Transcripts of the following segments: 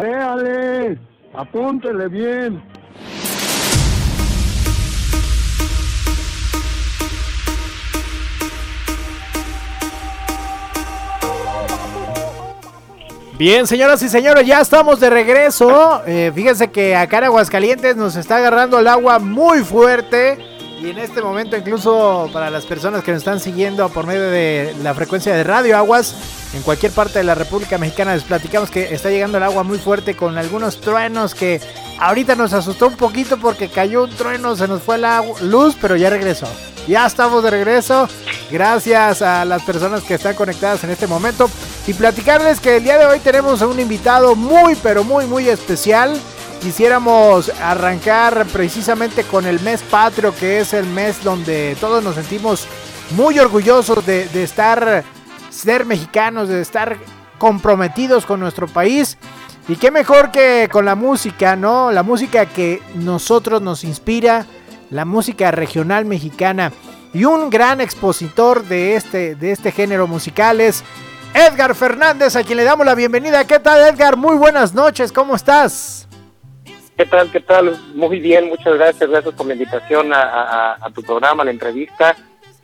Véale, apúntele bien. Bien, señoras y señores, ya estamos de regreso. Eh, fíjense que acá en Aguascalientes nos está agarrando el agua muy fuerte. Y en este momento, incluso para las personas que nos están siguiendo por medio de la frecuencia de Radio Aguas, en cualquier parte de la República Mexicana, les platicamos que está llegando el agua muy fuerte con algunos truenos que ahorita nos asustó un poquito porque cayó un trueno, se nos fue la luz, pero ya regresó. Ya estamos de regreso. Gracias a las personas que están conectadas en este momento. Y platicarles que el día de hoy tenemos a un invitado muy, pero muy, muy especial. Quisiéramos arrancar precisamente con el mes patrio, que es el mes donde todos nos sentimos muy orgullosos de, estar, ser mexicanos, de estar comprometidos con nuestro país. Y qué mejor que con la música, ¿no? La música que nosotros nos inspira, la música regional mexicana. Y un gran expositor de este, de este género musical es Edgar Fernández, a quien le damos la bienvenida. ¿Qué tal, Edgar? Muy buenas noches, ¿cómo estás? ¿Qué tal? ¿Qué tal? Muy bien, muchas gracias. Gracias por la invitación a, tu programa, a la entrevista.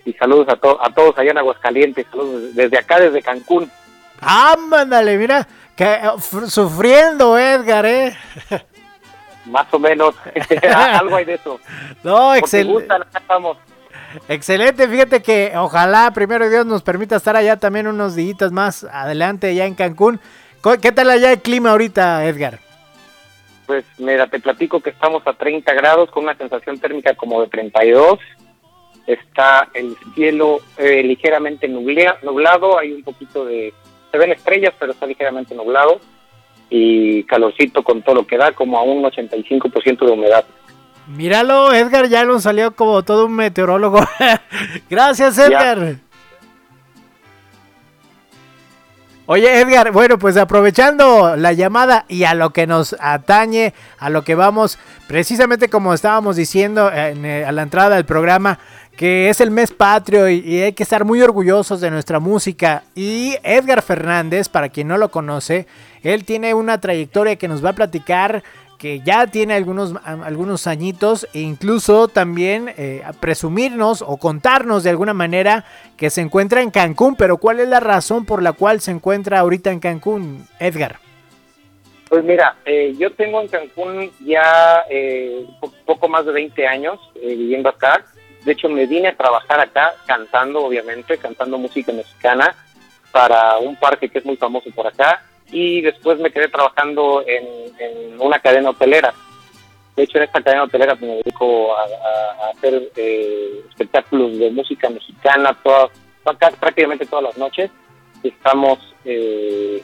Y saludos a, a todos allá en Aguascalientes. Saludos desde acá, desde Cancún. Ándale, mira, que eh, sufriendo, Edgar, ¿eh? Más o menos. Algo hay de eso. No, excelente. Excelente, fíjate que ojalá primero Dios nos permita estar allá también unos días más adelante allá en Cancún. ¿Qué tal allá el clima ahorita, Edgar? Pues mira, te platico que estamos a 30 grados con una sensación térmica como de 32. Está el cielo eh, ligeramente nublado, hay un poquito de... Se ven estrellas, pero está ligeramente nublado y calorcito con todo lo que da, como a un 85% de humedad. Míralo, Edgar ya nos salió como todo un meteorólogo. Gracias, Edgar. Oye, Edgar, bueno, pues aprovechando la llamada y a lo que nos atañe, a lo que vamos, precisamente como estábamos diciendo eh, a la entrada del programa, que es el mes patrio y, y, hay que estar muy orgullosos de nuestra música. Y Edgar Fernández, para quien no lo conoce, él tiene una trayectoria que nos va a platicar que ya tiene algunos, algunos añitos e incluso también eh, presumirnos o contarnos de alguna manera que se encuentra en Cancún, pero ¿cuál es la razón por la cual se encuentra ahorita en Cancún, Edgar? Pues mira, eh, yo tengo en Cancún ya eh, poco más de 20 años viviendo acá. De hecho, me vine a trabajar acá cantando, obviamente, cantando música mexicana para un parque que es muy famoso por acá y después me quedé trabajando en, una cadena hotelera. De hecho, en esta cadena hotelera me dedico a, hacer eh, espectáculos de música mexicana todas, prácticamente todas las noches. Estamos, eh,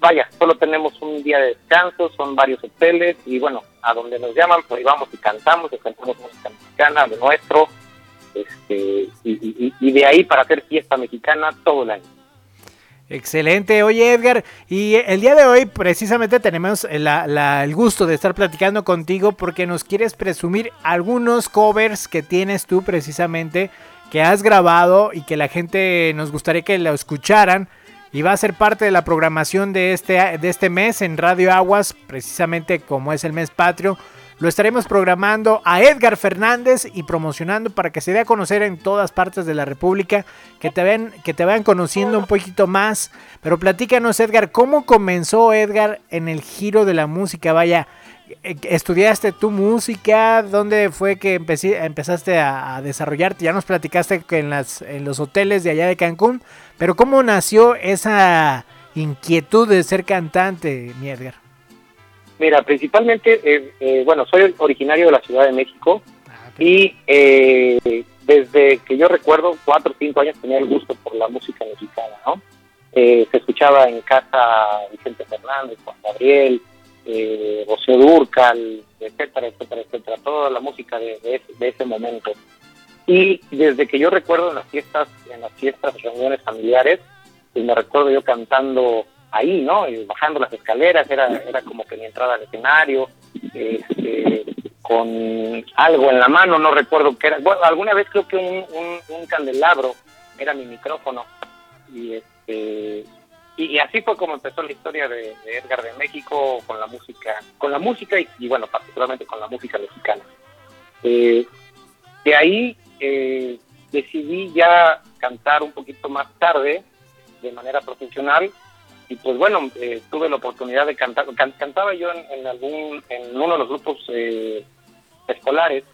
vaya, solo tenemos un día de descanso, son varios hoteles y bueno, a donde nos llaman, pues vamos y cantamos, y cantamos música mexicana de nuestro, este, y de ahí para hacer fiesta mexicana todo el año. Excelente, oye Edgar, y el día de hoy precisamente tenemos el gusto de estar platicando contigo porque nos quieres presumir algunos covers que tienes tú precisamente, que has grabado y que la gente nos gustaría que lo escucharan y va a ser parte de la programación de este, de este mes en Radio Aguas, precisamente como es el mes patrio. Lo estaremos programando a Edgar Fernández y promocionando para que se dé a conocer en todas partes de la República, que te vean, que te vayan conociendo un poquito más. Pero platícanos, Edgar, ¿cómo comenzó Edgar en el giro de la música? Vaya, eh, ¿estudiaste tu música? ¿Dónde fue que empezaste a, desarrollarte? Ya nos platicaste que en, las, en los hoteles de allá de Cancún, pero ¿cómo nació esa inquietud de ser cantante, mi Edgar? Mira, principalmente, eh, eh, bueno, soy originario de la Ciudad de México ah, y eh, desde que yo recuerdo, cuatro o cinco años, tenía el gusto por la música mexicana, ¿no? se escuchaba en casa Vicente Fernández, Juan Gabriel, eh, Rocío Durcal, etcétera, etcétera, etcétera, toda la música de, de, ese momento. Y desde que yo recuerdo en las fiestas, en las fiestas, reuniones familiares, pues me recuerdo yo cantando ahí, ¿no? Y bajando las escaleras, era, era como que mi entrada al escenario, este, con algo en la mano, no recuerdo qué era. Bueno, alguna vez creo que un, un, candelabro era mi micrófono y este y, así fue como empezó la historia de, Edgar de México con la música, con la música y, bueno, particularmente con la música mexicana. Eh, de ahí eh, decidí ya cantar un poquito más tarde, de manera profesional, y pues bueno, eh, tuve la oportunidad de cantar, cantaba yo en, algún, en uno de los grupos escolares,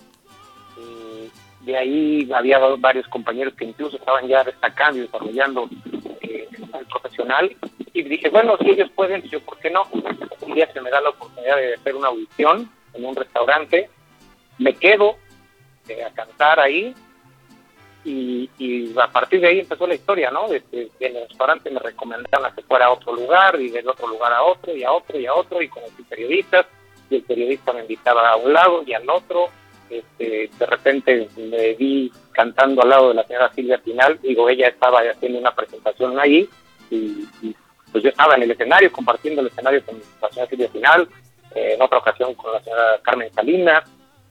de ahí había varios compañeros que incluso estaban ya destacando y desarrollando el profesional y dije, bueno, si ellos pueden, yo, ¿por qué no? Un día se me da la oportunidad de hacer una audición en un restaurante, me quedo eh, a cantar ahí y, a partir de ahí empezó la historia, ¿no? Desde, el restaurante me recomendaron a que fuera a otro lugar y del otro lugar a otro y a otro y a otro y conocí periodistas y el periodista me invitaba a un lado y al otro. Este, de repente me vi cantando al lado de la señora Silvia Pinal, digo, ella estaba haciendo una presentación ahí y, pues yo estaba en el escenario, compartiendo el escenario con la señora Silvia Pinal, eh, en otra ocasión con la señora Carmen Salinas,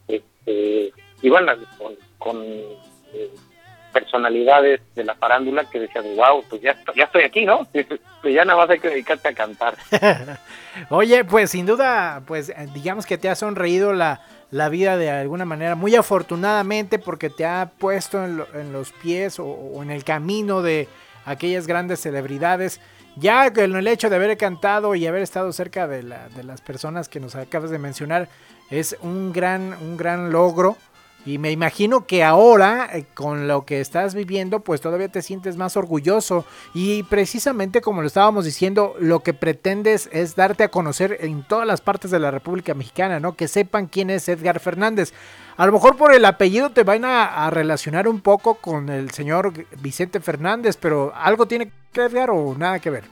este, y bueno, con, eh, personalidades de la farándula que decían, wow, pues ya, ya estoy aquí, ¿no? Pues ya nada más hay que dedicarte a cantar. Oye, pues sin duda, pues eh, digamos que te ha sonreído la, la vida de alguna manera, muy afortunadamente porque te ha puesto en, los pies o, en el camino de aquellas grandes celebridades. Ya con el hecho de haber cantado y haber estado cerca de, la, de las personas que nos acabas de mencionar es un gran, un gran logro y me imagino que ahora, eh, con lo que estás viviendo, pues todavía te sientes más orgulloso. Y precisamente como lo estábamos diciendo, lo que pretendes es darte a conocer en todas las partes de la República Mexicana, ¿no? Que sepan quién es Edgar Fernández. A lo mejor por el apellido te van a, relacionar un poco con el señor Vicente Fernández, pero ¿algo tiene que ver o nada que ver?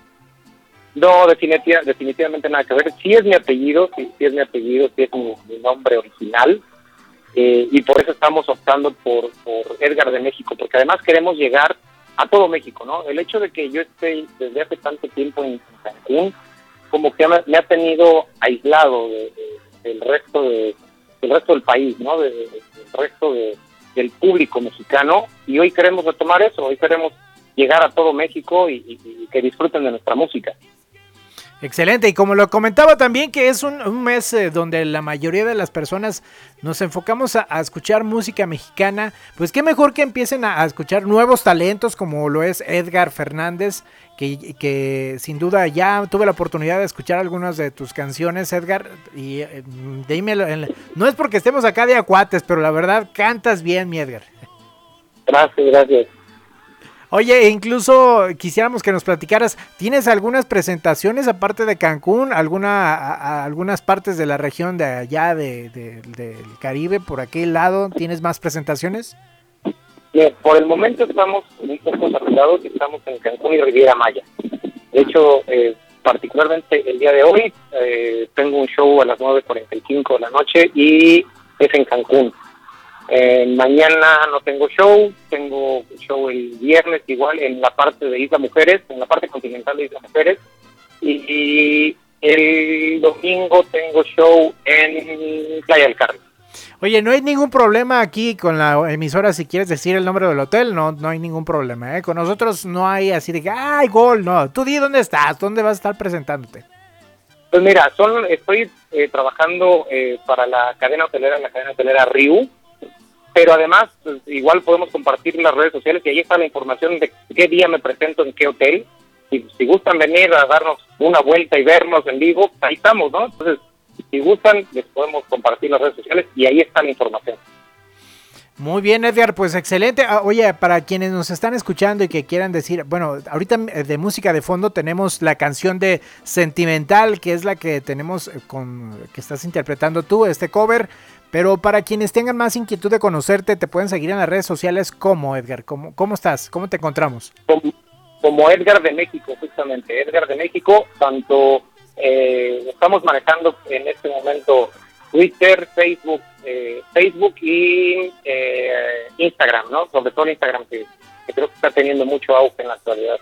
No, definitivamente nada que ver. Sí es mi apellido, sí, es mi apellido, sí es mi nombre original eh, y por eso estamos optando por, por Edgar de México, porque además queremos llegar a todo México, ¿no? El hecho de que yo esté desde hace tanto tiempo en Cancún, como que me, ha tenido aislado del resto de, del resto del país, ¿no? del resto del público mexicano, y hoy queremos retomar eso, hoy queremos llegar a todo México y que disfruten de nuestra música. Excelente, y como lo comentaba también que es un, mes eh, donde la mayoría de las personas nos enfocamos a, escuchar música mexicana, pues qué mejor que empiecen a, escuchar nuevos talentos como lo es Edgar Fernández, que, sin duda ya tuve la oportunidad de escuchar algunas de tus canciones, Edgar, y eh, dímelo, no es porque estemos acá de acuates, pero la verdad cantas bien, mi Edgar. Gracias, gracias. Oye, e incluso quisiéramos que nos platicaras, ¿tienes algunas presentaciones aparte de Cancún, alguna, algunas partes de la región de allá de, del Caribe, por aquel lado, tienes más presentaciones? por el momento estamos un poco estamos en Cancún y Riviera Maya. De hecho, eh, particularmente el día de hoy, eh, tengo un show a las 9.45 de la noche y es en Cancún. Eh, mañana no tengo show, tengo show el viernes igual en la parte de Isla Mujeres, en la parte continental de Isla Mujeres. Y, el domingo tengo show en Playa del Carmen. Oye, no hay ningún problema aquí con la emisora si quieres decir el nombre del hotel, no, no hay ningún problema, ¿eh? Con nosotros no hay así de que, ¡ay, gol! No, tú di dónde estás, dónde vas a estar presentándote. Pues mira, son, estoy eh, trabajando eh, para la cadena hotelera, la cadena hotelera Riu, pero además pues, igual podemos compartir en las redes sociales y ahí está la información de qué día me presento en qué hotel. Y si gustan venir a darnos una vuelta y vernos en vivo, ahí estamos, ¿no? Entonces, si gustan, les podemos compartir las redes sociales y ahí está la información. Muy bien, Edgar, pues excelente. Ah, oye, para quienes nos están escuchando y que quieran decir, bueno, ahorita eh, de música de fondo tenemos la canción de Sentimental, que es la que tenemos eh, con que estás interpretando tú, este cover. Pero para quienes tengan más inquietud de conocerte, te pueden seguir en las redes sociales como Edgar. ¿Cómo, cómo estás? ¿Cómo te encontramos? Como, Edgar de México, justamente. Edgar de México, tanto eh, estamos manejando en este momento Twitter, Facebook, eh, Facebook y eh, Instagram, ¿no? Sobre todo Instagram, que, creo que está teniendo mucho auge en la actualidad.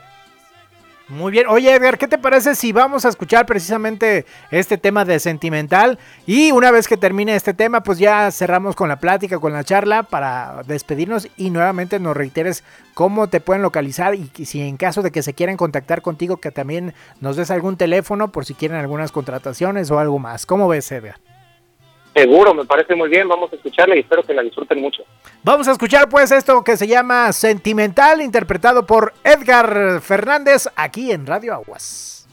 Muy bien. Oye, Edgar, ¿qué te parece si vamos a escuchar precisamente este tema de sentimental? Y una vez que termine este tema, pues ya cerramos con la plática, con la charla para despedirnos y nuevamente nos reiteres cómo te pueden localizar y si en caso de que se quieran contactar contigo, que también nos des algún teléfono por si quieren algunas contrataciones o algo más. ¿Cómo ves, Edgar? Seguro, me parece muy bien. Vamos a escucharla y espero que la disfruten mucho. Vamos a escuchar pues esto que se llama Sentimental, interpretado por Edgar Fernández aquí en Radio Aguas.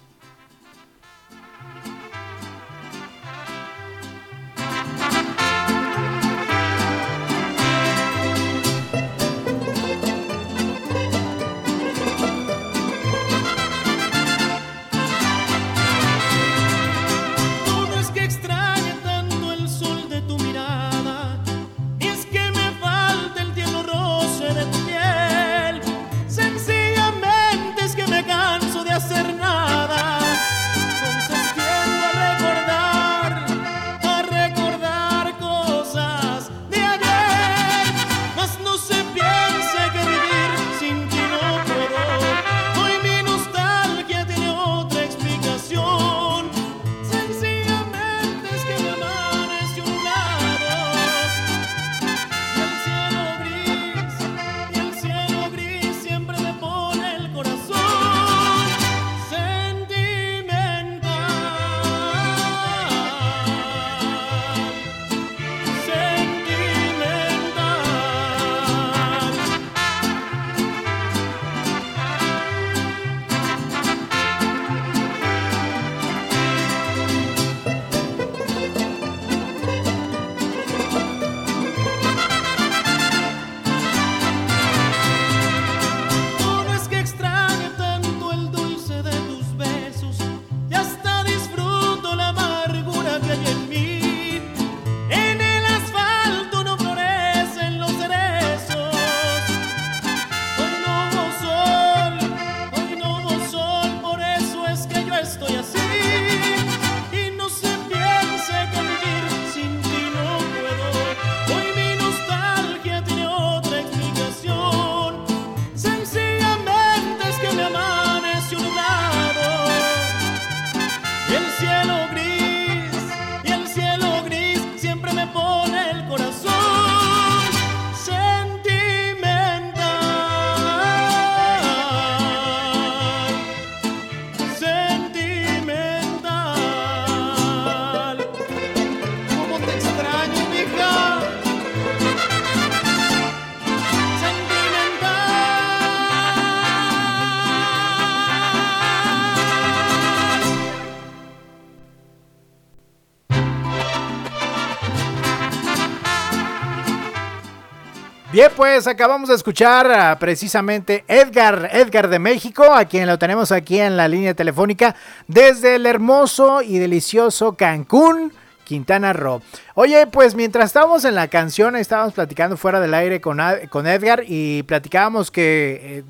Bien, pues acabamos de escuchar a precisamente Edgar, Edgar de México, a quien lo tenemos aquí en la línea telefónica desde el hermoso y delicioso Cancún. Quintana Roo. Oye, pues mientras estábamos en la canción, estábamos platicando fuera del aire con, con Edgar y platicábamos que eh,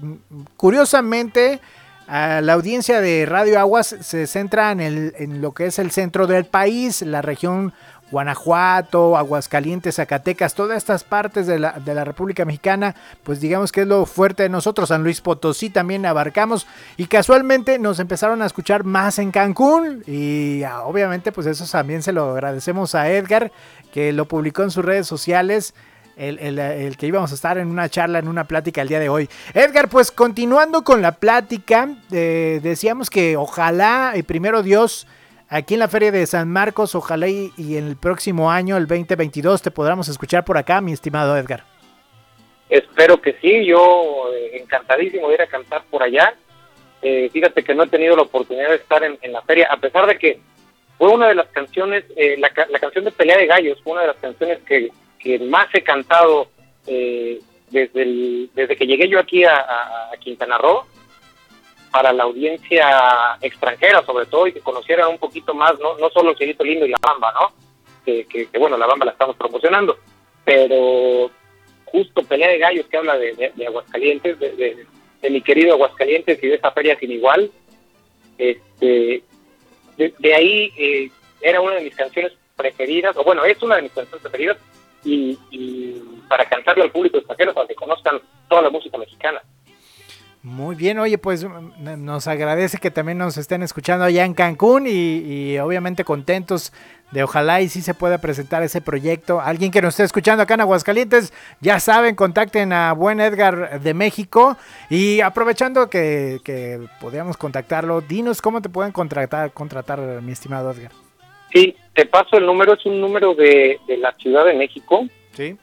curiosamente la audiencia de Radio Aguas se centra en, el, en lo que es el centro del país, la región Guanajuato, Aguascalientes, Zacatecas, todas estas partes de la, de la, República Mexicana, pues digamos que es lo fuerte de nosotros. San Luis Potosí también abarcamos y casualmente nos empezaron a escuchar más en Cancún y ah, obviamente pues eso también se lo agradecemos a Edgar que lo publicó en sus redes sociales. El, el, que íbamos a estar en una charla, en una plática el día de hoy. Edgar, pues continuando con la plática, eh, decíamos que ojalá, y primero Dios, aquí en la Feria de San Marcos. Ojalá y, en el próximo año, el 2022, te podamos escuchar por acá, mi estimado Edgar. Espero que sí, yo eh, encantadísimo de ir a cantar por allá. Eh, fíjate que no he tenido la oportunidad de estar en, la feria, a pesar de que fue una de las canciones, eh, la, canción de Pelea de Gallos, fue una de las canciones que, más he cantado desde, desde que llegué yo aquí a Quintana Roo para la audiencia extranjera, sobre todo, y que conocieran un poquito más, no, no solo el Cielito Lindo y la Bamba, ¿no? Que, que, bueno, la Bamba la estamos promocionando, pero justo Pelea de Gallos, que habla de, de, Aguascalientes, de, de, mi querido Aguascalientes y de esa feria sin igual, este, de, ahí eh, era una de mis canciones preferidas, o bueno, es una de mis canciones preferidas, y, y para cantarle al público extranjero, para que conozcan toda la música mexicana. Muy bien, oye, pues mm, nos agradece que también nos estén escuchando allá en Cancún y, y, obviamente contentos de ojalá y sí se pueda presentar ese proyecto. Alguien que nos esté escuchando acá en Aguascalientes, ya saben, contacten a Buen Edgar de México y aprovechando que, que podíamos contactarlo, dinos cómo te pueden contratar, contratar, mi estimado Edgar. Sí, te paso el número, es un número de, de la Ciudad de México. Sí.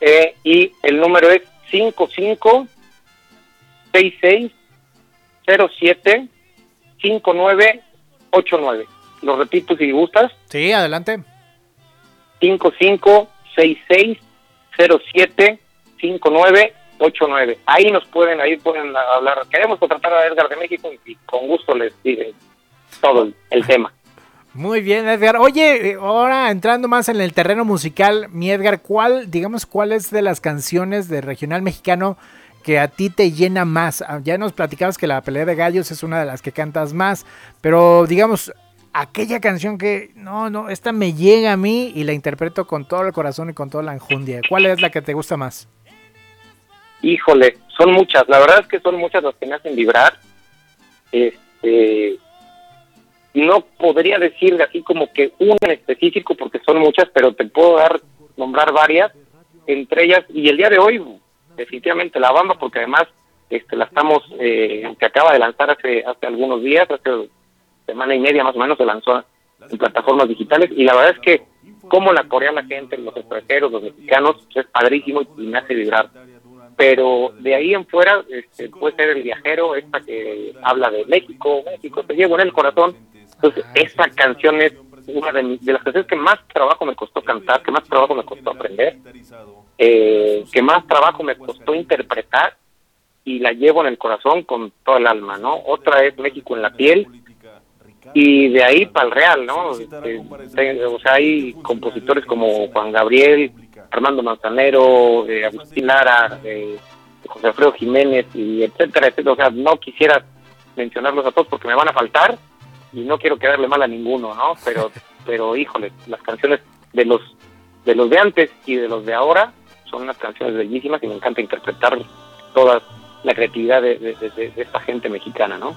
Eh, y el número es 55 66 07 5989. Lo repito si gustas. Sí, adelante. 55 66 07 5989. Ahí nos pueden, ahí pueden hablar. Queremos contratar a Edgar de México y con gusto les digo todo el, el tema. Muy bien, Edgar. Oye, eh, ahora entrando más en el terreno musical, mi Edgar, ¿cuál, digamos, cuál es de las canciones de regional mexicano que a ti te llena más? Ah, ya nos platicabas que la pelea de gallos es una de las que cantas más, pero digamos, aquella canción que, no, no, esta me llega a mí y la interpreto con todo el corazón y con toda la enjundia. ¿Cuál es la que te gusta más? Híjole, son muchas. La verdad es que son muchas las que me hacen vibrar. Este no podría decir así como que una en específico porque son muchas, pero te puedo dar, nombrar varias, entre ellas, y el día de hoy, definitivamente la bamba, porque además este la estamos, eh, que acaba de lanzar hace, hace algunos días, hace semana y media más o menos, se lanzó en plataformas digitales, y la verdad es que como la corea la gente, los extranjeros, los mexicanos, es padrísimo y me hace vibrar. Pero de ahí en fuera este, puede ser el viajero, esta que habla de México, México, te llevo en el corazón, entonces, esa canción es una de, las canciones que más trabajo me costó cantar, que más trabajo me costó aprender, eh, que más trabajo me costó interpretar y la llevo en el corazón con todo el alma, ¿no? Otra es México en la piel y de ahí para el real, ¿no? Este, o sea, hay compositores como Juan Gabriel, Armando Manzanero, eh, Agustín Lara, eh, José Alfredo Jiménez y etcétera, etcétera. O sea, no quisiera mencionarlos a todos porque me van a faltar, y no quiero quedarle mal a ninguno, ¿no? Pero, pero híjole, las canciones de los de los de antes y de los de ahora son unas canciones bellísimas y me encanta interpretar toda la creatividad de, esta gente mexicana, ¿no?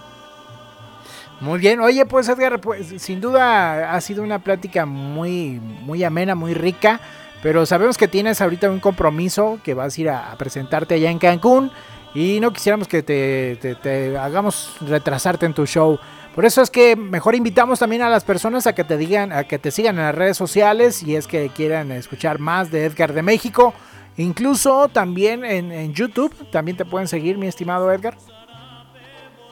Muy bien, oye pues Edgar, pues sin duda ha sido una plática muy, muy amena, muy rica, pero sabemos que tienes ahorita un compromiso que vas a ir a, presentarte allá en Cancún y no quisiéramos que te, te hagamos retrasarte en tu show. Por eso es que mejor invitamos también a las personas a que te digan, a que te sigan en las redes sociales y es que quieran escuchar más de Edgar de México. Incluso también en, YouTube, también te pueden seguir, mi estimado Edgar.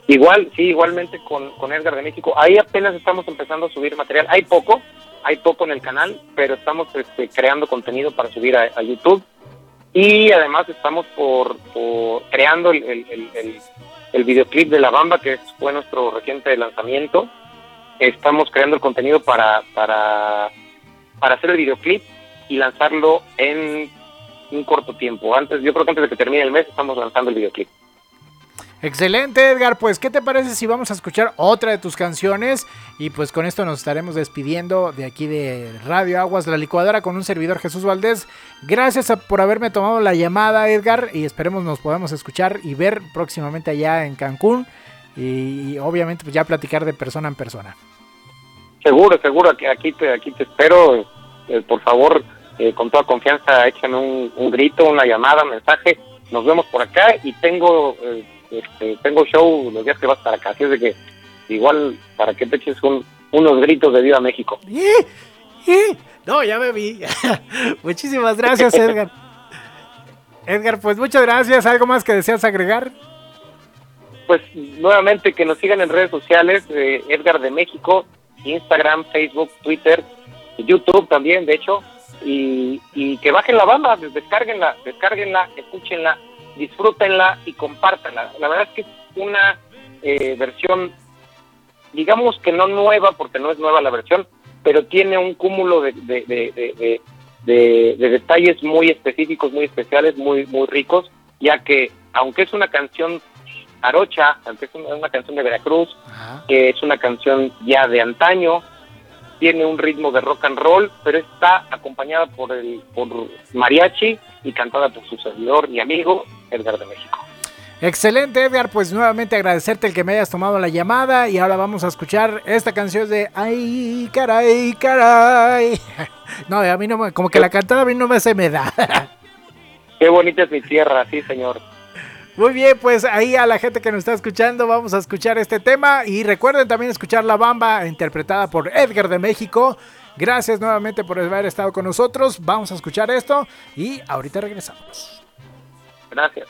Igual, sí, igualmente con, Edgar de México. Ahí apenas estamos empezando a subir material. Hay poco, hay poco en el canal, pero estamos este, creando contenido para subir a, YouTube. Y además estamos por, creando el videoclip de La Bamba, que fue nuestro reciente lanzamiento. Estamos creando el contenido para, para, para hacer el videoclip y lanzarlo en un corto tiempo. Antes, yo creo que antes de que termine el mes estamos lanzando el videoclip. Excelente, Edgar. Pues, ¿qué te parece si vamos a escuchar otra de tus canciones? Y pues con esto nos estaremos despidiendo de aquí de Radio Aguas, la licuadora, con un servidor Jesús Valdés. Gracias por haberme tomado la llamada, Edgar. Y esperemos nos podamos escuchar y ver próximamente allá en Cancún. Y, obviamente, pues ya platicar de persona en persona. Seguro, seguro. aquí te, aquí te espero. Eh, por favor, eh, con toda confianza, échame un, grito, una llamada, mensaje. Nos vemos por acá y tengo. Eh, este, tengo show los días que vas para acá, así es de que igual para que te eches unos gritos de Viva México. No, ya me vi. Muchísimas gracias, Edgar. Edgar, pues muchas gracias. ¿Algo más que deseas agregar? Pues nuevamente que nos sigan en redes sociales, eh, Edgar de México, Instagram, Facebook, Twitter, YouTube también, de hecho, y, y que bajen la banda, descarguenla, descarguenla, escúchenla, disfrútenla y compártanla. La verdad es que es una eh, versión, digamos que no nueva, porque no es nueva la versión, pero tiene un cúmulo de, de, detalles muy específicos, muy especiales, muy, muy ricos, ya que aunque es una canción arocha, aunque es una, canción de Veracruz, que es una canción ya de antaño, tiene un ritmo de rock and roll, pero está acompañada por el por mariachi y cantada por su servidor y amigo Edgar de México. Excelente Edgar, pues nuevamente agradecerte el que me hayas tomado la llamada y ahora vamos a escuchar esta canción de Ay, caray, caray. No, a mí no me, como que la cantada a mí no me se me da. Qué bonita es mi tierra, sí señor. Muy bien, pues ahí a la gente que nos está escuchando vamos a escuchar este tema y recuerden también escuchar La Bamba interpretada por Edgar de México. Gracias nuevamente por haber estado con nosotros. Vamos a escuchar esto y ahorita regresamos. Gracias.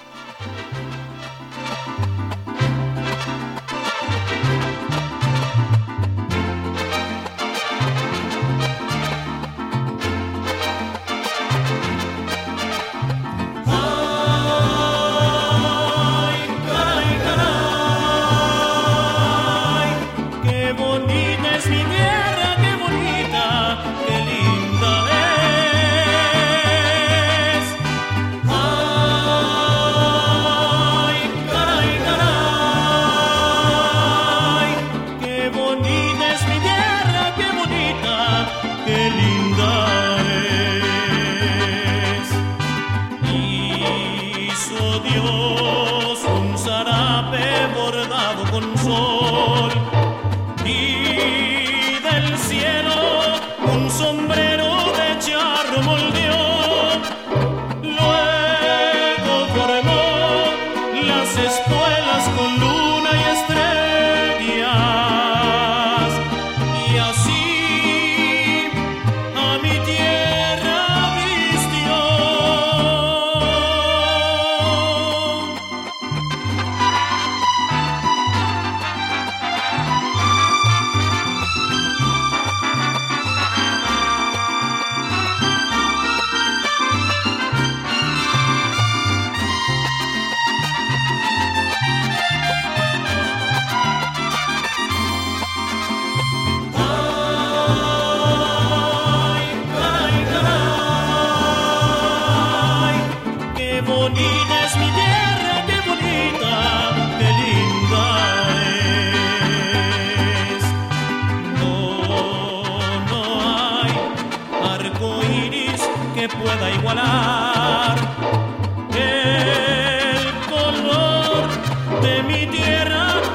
con luz.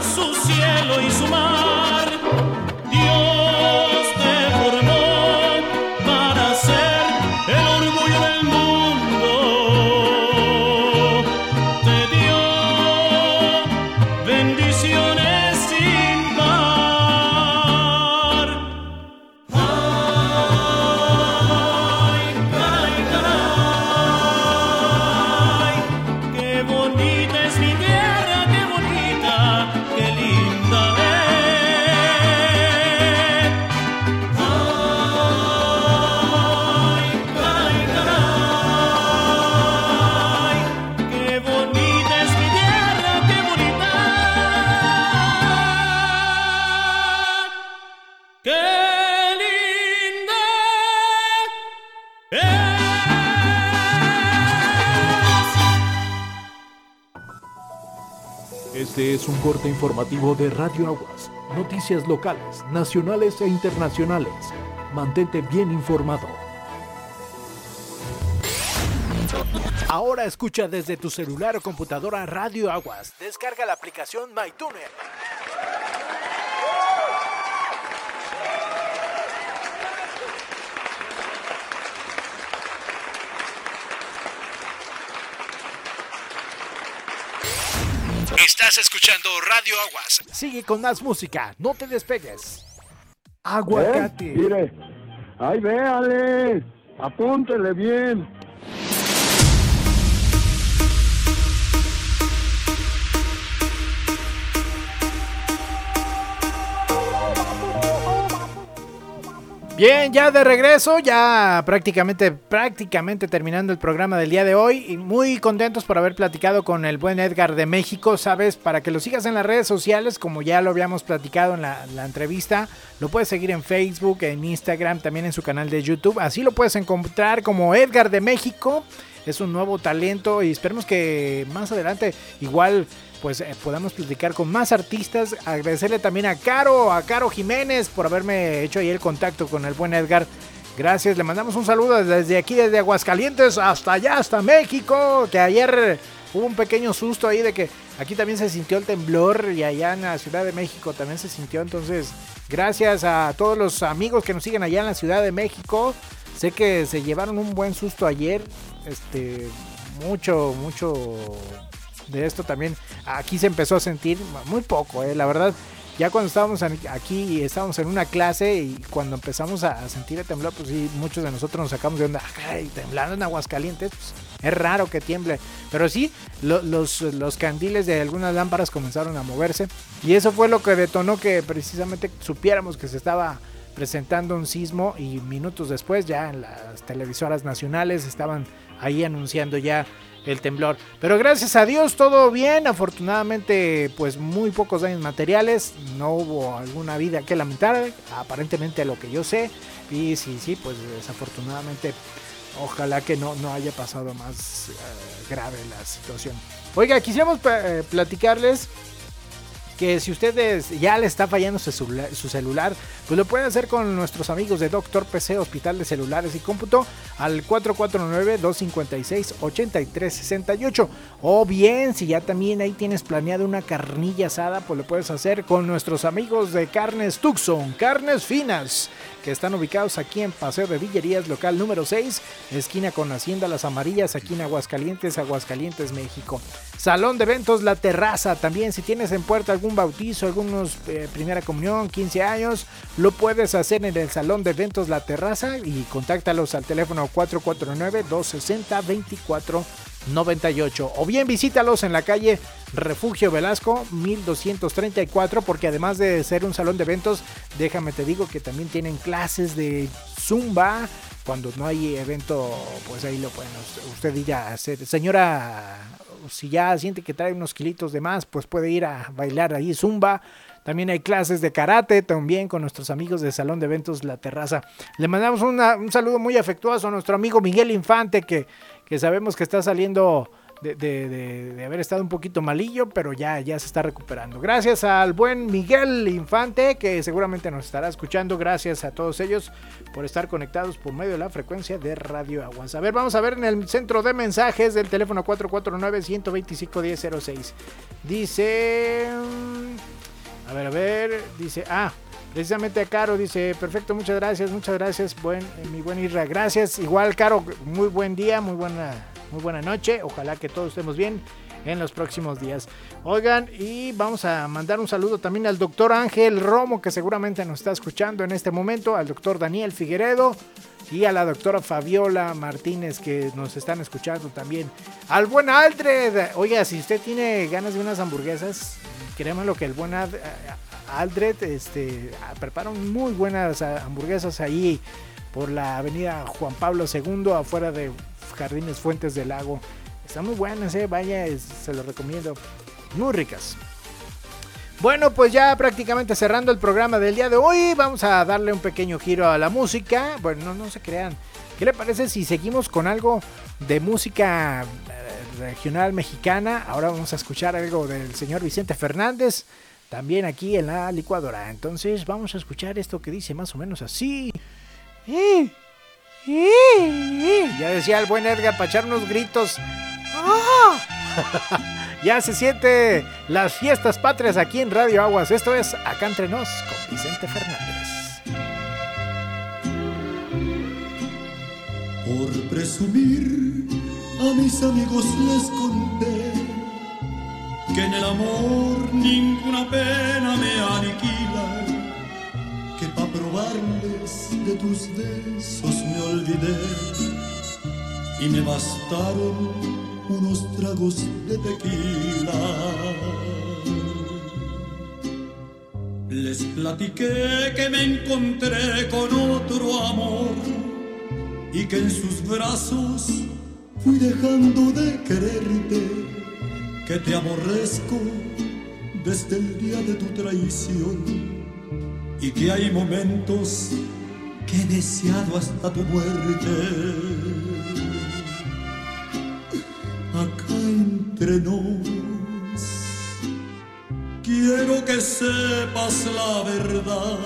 su cielo y su mar. Corte informativo de Radio Aguas. Noticias locales, nacionales e internacionales. Mantente bien informado. Ahora escucha desde tu celular o computadora Radio Aguas. Descarga la aplicación MyTuner. Estás escuchando Radio Aguas. Sigue con más música, no te despegues. Aguacate. ¿Eh? Mire, ahí véale, apúntele bien. Bien, ya de regreso, ya prácticamente, prácticamente terminando el programa del día de hoy. Y muy contentos por haber platicado con el buen Edgar de México, ¿sabes? Para que lo sigas en las redes sociales, como ya lo habíamos platicado en la, la entrevista. Lo puedes seguir en Facebook, en Instagram, también en su canal de YouTube. Así lo puedes encontrar como Edgar de México. Es un nuevo talento y esperemos que más adelante igual pues eh, podamos platicar con más artistas. Agradecerle también a Caro, a Caro Jiménez por haberme hecho ahí el contacto con el buen Edgar. Gracias, le mandamos un saludo desde aquí, desde Aguascalientes hasta allá, hasta México, que ayer hubo un pequeño susto ahí de que aquí también se sintió el temblor y allá en la Ciudad de México también se sintió. Entonces, gracias a todos los amigos que nos siguen allá en la Ciudad de México. Sé que se llevaron un buen susto ayer. Este, mucho, mucho de esto también aquí se empezó a sentir muy poco, eh, la verdad. Ya cuando estábamos aquí y estábamos en una clase y cuando empezamos a sentir el temblor, pues sí, muchos de nosotros nos sacamos de onda, ay, temblando en Aguascalientes, pues es raro que tiemble. Pero sí, los, los candiles de algunas lámparas comenzaron a moverse y eso fue lo que detonó que precisamente supiéramos que se estaba presentando un sismo y minutos después ya en las televisoras nacionales estaban ahí anunciando ya el temblor. Pero gracias a Dios todo bien, afortunadamente pues muy pocos daños materiales, no hubo alguna vida que lamentar, aparentemente lo que yo sé, y sí, sí, pues desafortunadamente ojalá que no, no haya pasado más eh, grave la situación. Oiga, quisiéramos eh, platicarles que si ustedes ya le está fallando su celular, pues lo pueden hacer con nuestros amigos de Doctor PC Hospital de Celulares y Cómputo al 449-256-8368. O bien, si ya también ahí tienes planeado una carnilla asada, pues lo puedes hacer con nuestros amigos de Carnes Tucson, Carnes Finas que están ubicados aquí en Paseo de Villerías, local número 6, esquina con Hacienda Las Amarillas, aquí en Aguascalientes, Aguascalientes, México. Salón de eventos La Terraza, también si tienes en puerta algún bautizo, algunos eh, primera comunión, 15 años, lo puedes hacer en el Salón de Eventos La Terraza y contáctalos al teléfono 449 260 24 98 o bien visítalos en la calle Refugio Velasco 1234 porque además de ser un salón de eventos, déjame te digo que también tienen clases de zumba. Cuando no hay evento, pues ahí lo pueden usted ir a hacer. Señora, si ya siente que trae unos kilitos de más, pues puede ir a bailar ahí zumba. También hay clases de karate, también con nuestros amigos de Salón de Eventos La Terraza. Le mandamos un saludo muy afectuoso a nuestro amigo Miguel Infante, que, que sabemos que está saliendo de, haber estado un poquito malillo, pero ya, ya se está recuperando. Gracias al buen Miguel Infante, que seguramente nos estará escuchando. Gracias a todos ellos por estar conectados por medio de la frecuencia de Radio Aguas. A ver, vamos a ver en el centro de mensajes del teléfono 449-125-1006. Dice... A ver, a ver, dice... Ah, Precisamente a Caro dice, perfecto, muchas gracias, muchas gracias, buen, eh, mi buen Isra, gracias. Igual, Caro, muy buen día, muy buena, muy buena noche. Ojalá que todos estemos bien en los próximos días. Oigan, y vamos a mandar un saludo también al doctor Ángel Romo, que seguramente nos está escuchando en este momento, al doctor Daniel Figueredo y a la doctora Fabiola Martínez, que nos están escuchando también. Al buen Aldred, oiga, si usted tiene ganas de unas hamburguesas, lo que el buen Aldred este, preparan muy buenas hamburguesas ahí por la avenida Juan Pablo II, afuera de Jardines Fuentes del Lago. Están muy buenas, eh, vaya, se los recomiendo. Muy ricas. Bueno, pues ya prácticamente cerrando el programa del día de hoy, vamos a darle un pequeño giro a la música. Bueno, no, no se crean. ¿Qué le parece si seguimos con algo de música eh, regional mexicana? Ahora vamos a escuchar algo del señor Vicente Fernández también aquí en la licuadora. Entonces vamos a escuchar esto que dice más o menos así. Ya decía el buen Edgar para echar unos gritos. ya se siente las fiestas patrias aquí en Radio Aguas. Esto es Acá entre nos con Vicente Fernández. Por presumir a mis amigos les conté que en el amor ninguna pena me aniquila, que pa' probarles de tus besos me olvidé y me bastaron unos tragos de tequila. Les platiqué que me encontré con otro amor y que en sus brazos fui dejando de quererte que te aborrezco desde el día de tu traición y que hay momentos que he deseado hasta tu muerte. Acá entre nos, quiero que sepas la verdad.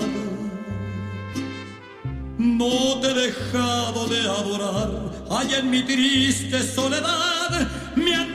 No te he dejado de adorar, hay en mi triste soledad me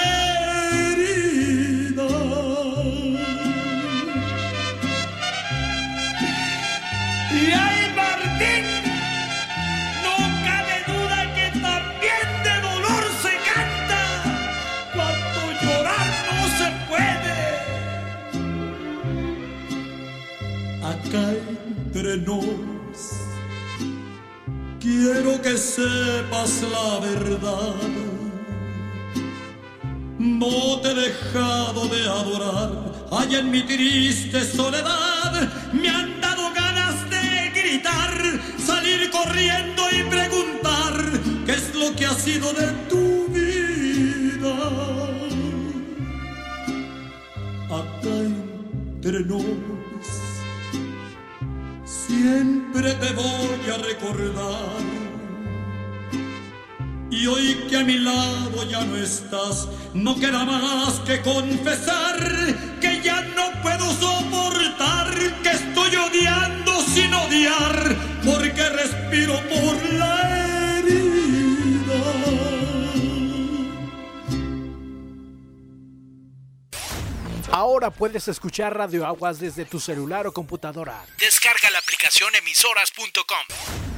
hay en mi triste soledad, me han dado ganas de gritar, salir corriendo y preguntar qué es lo que ha sido de tu vida. Acá entre nos, siempre te voy a recordar. Y hoy que a mi lado ya no estás, no queda más que confesar puedes escuchar Radio Aguas desde tu celular o computadora. Descarga la aplicación emisoras.com.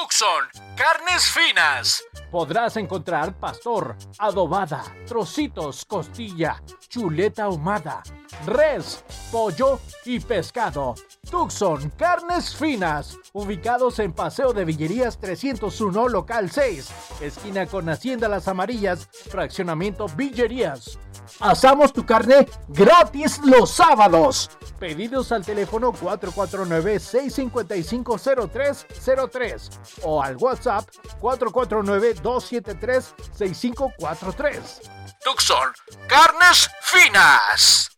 Tucson, carnes finas. Podrás encontrar pastor, adobada, trocitos, costilla, chuleta ahumada, res, pollo y pescado. Tucson, carnes finas, ubicados en Paseo de Villerías 301, local 6, esquina con Hacienda Las Amarillas, fraccionamiento Villerías. Asamos tu carne gratis los sábados. Pedidos al teléfono 449-655-0303 o al WhatsApp 449-273-6543. Tucson, carnes finas.